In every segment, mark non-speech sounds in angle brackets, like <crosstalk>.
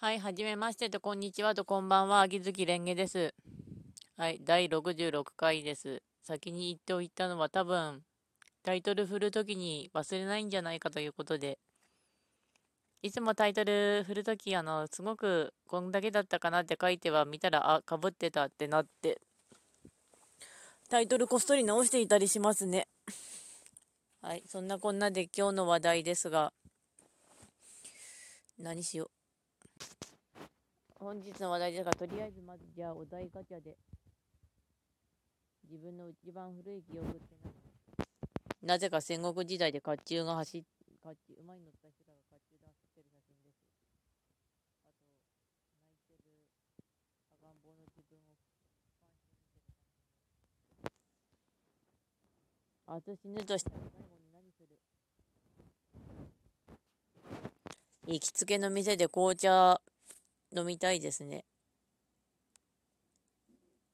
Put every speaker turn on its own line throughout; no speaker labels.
はい、はじめましてと、こんにちはと、こんばんは、秋月蓮華です。はい、第66回です。先に言っておいたのは多分、タイトル振るときに忘れないんじゃないかということで、いつもタイトル振るとき、あの、すごくこんだけだったかなって書いては見たら、あ、かぶってたってなって、タイトルこっそり直していたりしますね。はい、そんなこんなで今日の話題ですが、何しよう。本日の話題ですが、とりあえずまずじゃあお題ガチャで、自分の一番古い記憶ってななぜか戦国時代で甲冑が走っ、甲冑、馬に乗った人が甲冑で走ってる写真です。あと、泣いてる赤ん坊の自分を。あと死ぬとしたら最後に何する行きつけの店で紅茶飲みたいですね。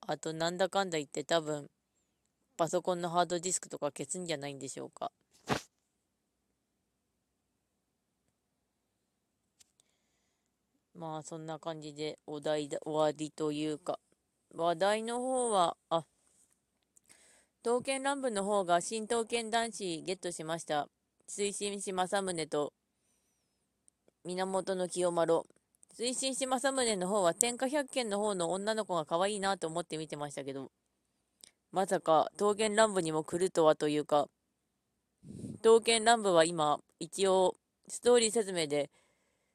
あと、なんだかんだ言って多分、パソコンのハードディスクとか消すんじゃないんでしょうか。まあ、そんな感じで、お題で終わりというか、話題の方は、あ、刀剣乱舞の方が新刀剣男子ゲットしました。推進し正宗と源清丸。推進し正宗の方は天下百軒の方の女の子が可愛いなと思って見てましたけど、まさか刀剣乱舞にも来るとはというか、刀剣乱舞は今、一応、ストーリー説明で、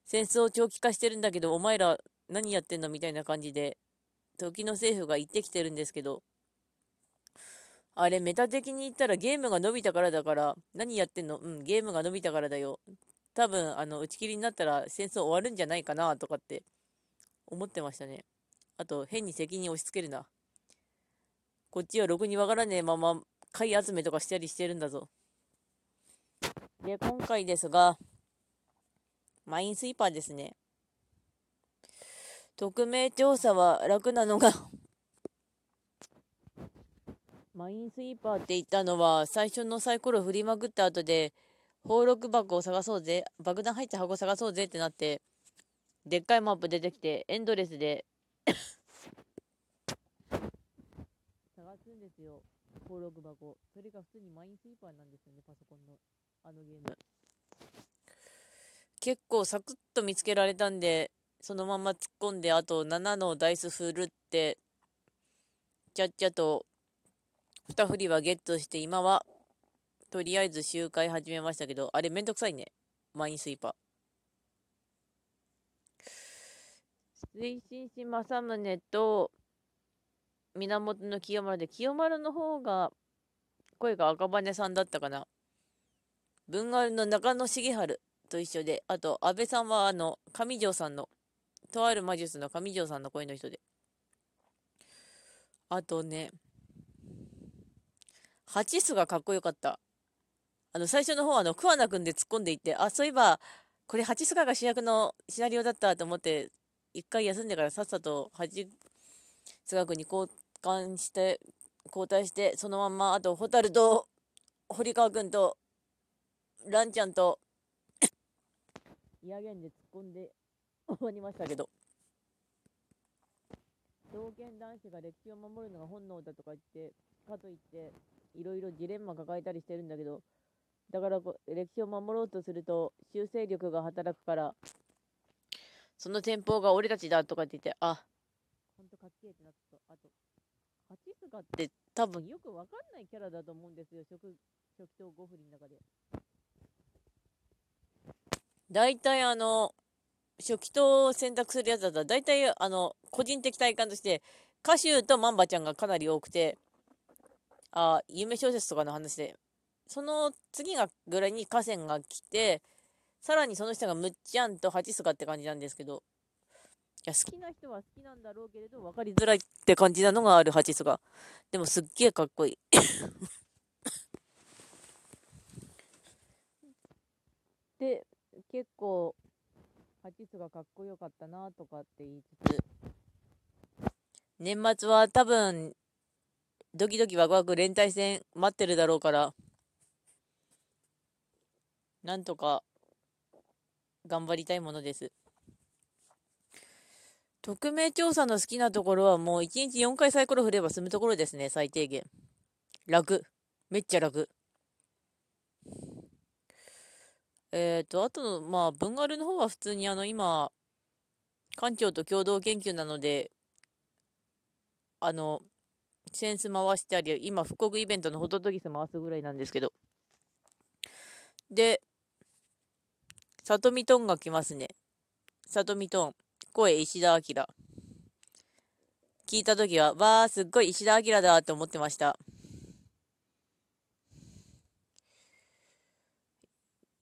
戦争を長期化してるんだけど、お前ら何やってんのみたいな感じで、時の政府が言ってきてるんですけど、あれ、メタ的に言ったらゲームが伸びたからだから、何やってんの？うん、ゲームが伸びたからだよ。多分、あの、打ち切りになったら戦争終わるんじゃないかなとかって思ってましたね。あと、変に責任押し付けるな。こっちはろくにわからねえまま、買い集めとかしたりしてるんだぞ。で、今回ですが、マインスイーパーですね。匿名調査は楽なのがマインスイーパーって言ったのは、最初のサイコロ振りまくった後で、宝録箱を探そうぜ、爆弾入った箱探そうぜってなって、でっかいマップ出てきて、エンドレスで <laughs> 探すんですよ、宝録箱。それが普通にマインスイーパーなんですよね、パソコンの、あのゲーム。結構サクッと見つけられたんで、そのまま突っ込んで、あと7のダイス振るって、ちゃっちゃと2振りはゲットして、今はとりあえず周回始めましたけど、あれめんどくさいね。マインスイーパー。推進し正宗と源の清丸で、清丸の方が声が赤羽さんだったかな。文丸の中野重治と一緒で、あと安倍さんはあの上条さんの、とある魔術の上条さんの声の人で。あとね、ハチスがかっこよかった。あの、最初の方、あの、桑名くんで突っ込んでいって、あ、そういえば、これ、八須賀が主役のシナリオだったと思って、一回休んでからさっさと八須賀くんに交換して、交代して、そのまんま、あと、蛍と、堀川くんと、蘭ちゃんと、イヤゲンで突っ込んで終わりましたけど。刀剣男子が歴史を守るのが本能だとか言って、かといって、いろいろジレンマ抱えたりしてるんだけど、だから歴史を守ろうとすると修正力が働くから。その天保が俺たちだとかって言ってあほんとかっけえってなった。あとハチスガって多分。よくわかんないキャラだと思うんですよ。初初期と5振りの中で。大体あの初期とを選択するやつだったら大体あの個人的体感として歌手とマンバちゃんがかなり多くてあ夢小説とかの話でその次がぐらいに河川が来て、さらにその人がむっちゃんとハチスカって感じなんですけど、いや、好きな人は好きなんだろうけれど、分かりづらいって感じなのがあるハチスカ。でもすっげえかっこいい。<laughs> で、結構、ハチスがかっこよかったなとかって言いつつ、年末は多分、ドキドキワクワク連帯戦待ってるだろうから、なんとか頑張りたいものです。匿名調査の好きなところはもう1日4回サイコロ振れば済むところですね、最低限。楽。めっちゃ楽。えっ、ー、と、あとの、まあ、文ルの方は普通にあの、今、館長と共同研究なので、あの、センス回したり、今、復刻イベントのホトトギス回すぐらいなんですけど。で、さとみとんが来ますね。さとみとん。声石田明。聞いたときは、わー、すっごい石田明だと思ってました。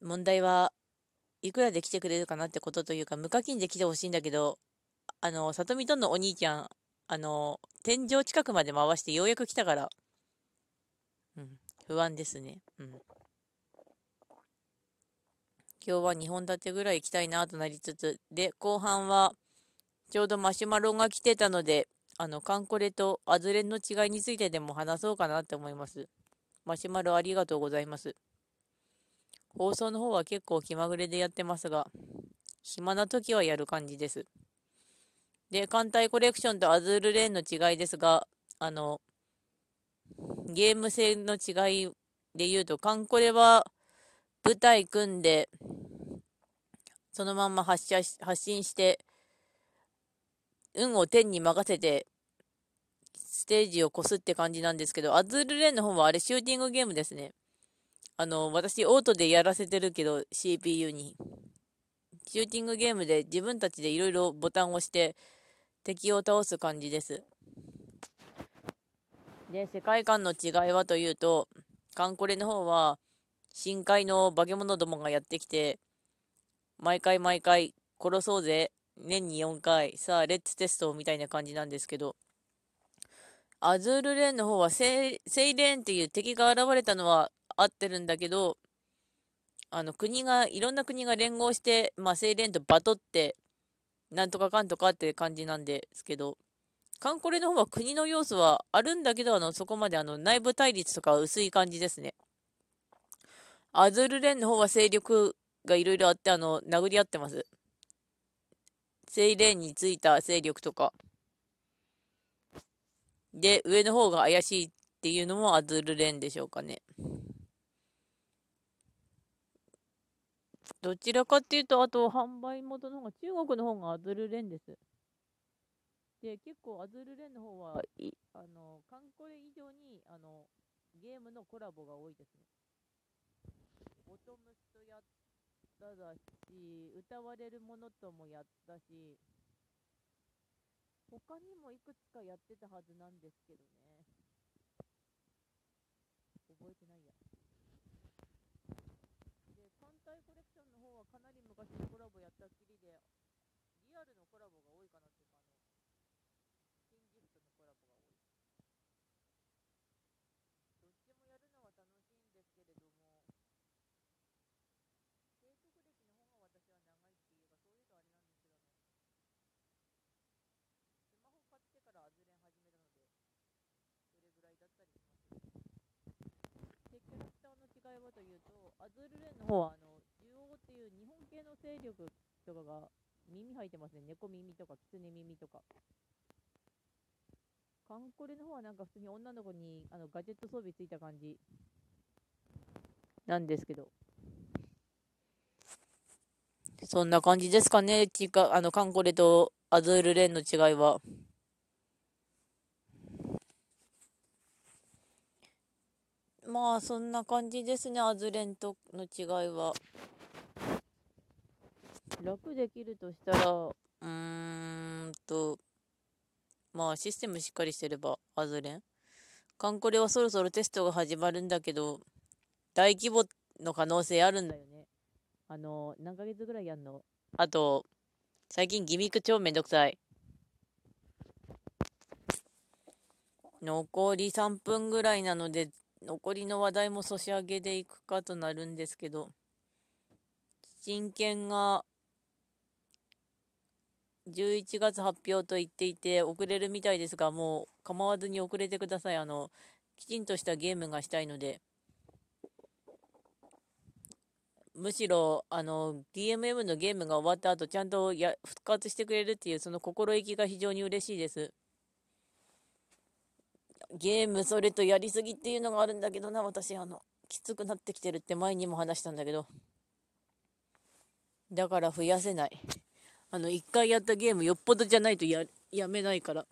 問題はいくらで来てくれるかなってことというか、無課金で来てほしいんだけど、あの、里見とんのお兄ちゃん、あの、天井近くまで回してようやく来たから、うん、不安ですね。うん。今日は2本立てぐらい行きたいなとなりつつ、で、後半は、ちょうどマシュマロが来てたので、あの、カンコレとアズレンの違いについてでも話そうかなって思います。マシュマロありがとうございます。放送の方は結構気まぐれでやってますが、暇な時はやる感じです。で、艦隊コレクションとアズールレーンの違いですが、あの、ゲーム性の違いで言うと、カンコレは舞台組んで、そのまんま発射し、発信して、運を天に任せて、ステージを越すって感じなんですけど、アズールレーンの方はあれシューティングゲームですね。あの、私、オートでやらせてるけど、CPU に。シューティングゲームで自分たちでいろいろボタンを押して敵を倒す感じです。で、世界観の違いはというと、カンコレの方は、深海の化け物どもがやってきて、毎回毎回殺そうぜ、年に4回、さあ、レッツテストみたいな感じなんですけど、アズールレーンの方はセイレーンっていう敵が現れたのは合ってるんだけど、あの国が、いろんな国が連合して、まあ、セイレーンとバトって、なんとかかんとかって感じなんですけど、カンコレの方は国の要素はあるんだけど、あの、そこまであの、内部対立とか薄い感じですね。アズールレーンの方は勢力がいろいろあって、あの、殴り合ってます。セイレーンについた勢力とか。で、上の方が怪しいっていうのもアズルレーンでしょうかね。どちらかっていうと、あと販売元の方が、中国の方がアズルレンです。で、結構アズルレンの方は、いあの、カンコレ以上に、あの、ゲームのコラボが多いですね。ボトムスとやっただし、歌われるものともやったし、他にもいくつかやってたはずなんですけどね。覚えてないや。で、艦隊コレクションの方はかなり昔のコラボやったっきりで、リアルのコラボが多いかなっていうか、あの、新ギフトのコラボが多い。どっちもやるのは楽しいんですけれども、生息歴の方が私は長いっていうか、そういうとあれなんですけど、あの、スマホ買ってからアズレン始めたので、それぐらいだったりします。で、キャラクというと、アズールレンの方は、あの、っていう日本系の勢力とかが耳入ってますね。猫耳とか、狐耳とか。カンコレの方はなんか普通に女の子にあのガジェット装備ついた感じなんですけど。そんな感じですかね。ちか、あの、カンコレとアズールレンの違いは。まあ、そんな感じですね。アズレンとの違いは。楽できるとしたら、うーんと、まあシステムしっかりしてれば、アズレン。カンコレはそろそろテストが始まるんだけど、大規模の可能性あるんだよね。あの、何ヶ月ぐらいやんの？あと、最近ギミック超めんどくさい。残り3分ぐらいなので、残りの話題もソシャゲでいくかとなるんですけど、真剣が11月発表と言っていて遅れるみたいですが、もう構わずに遅れてください。あの、きちんとしたゲームがしたいので。むしろ、あの、DMM のゲームが終わった後、ちゃんとや復活してくれるっていう、その心意気が非常に嬉しいです。ゲーム、それとやりすぎっていうのがあるんだけどな、私、あの、きつくなってきてるって前にも話したんだけど。だから増やせない。あの、一回やったゲーム、よっぽどじゃないとや、やめないから。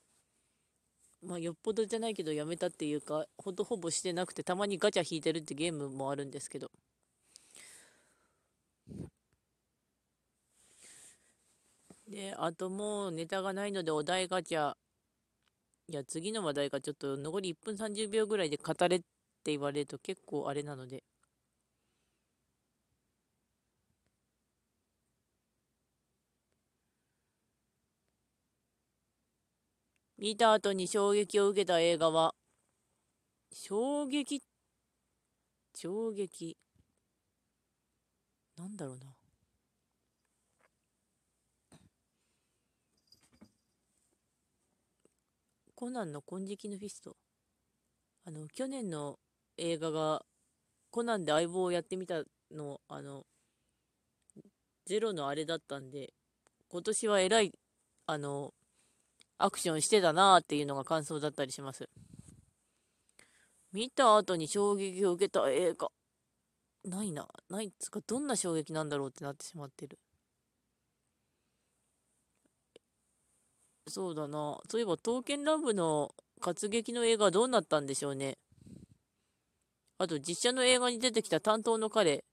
まあ、よっぽどじゃないけどやめたっていうか、ほとほぼしてなくて、たまにガチャ引いてるってゲームもあるんですけど。で、あともうネタがないのでお題ガチャ。いや、次の話題がちょっと残り1分30秒ぐらいで語れって言われると結構あれなので。見た後に衝撃を受けた映画は、衝撃、衝撃、なんだろうな。コナンの紺青のフィスト。あの、去年の映画が、コナンで相棒をやってみたの、あの、ゼロのあれだったんで、今年はえらい、あの、アクションしてたなーっていうのが感想だったりします。見た後に衝撃を受けた映画。ないな。ないっつか、どんな衝撃なんだろうってなってしまってる。そうだな。そういえば、刀剣乱舞の活劇の映画どうなったんでしょうね。あと、実写の映画に出てきた担当の彼。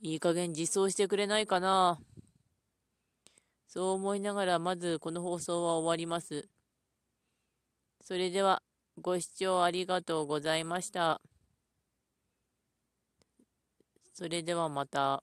いい加減実装してくれないかな。そう思いながら、まずこの放送は終わります。それでは、ご視聴ありがとうございました。それではまた。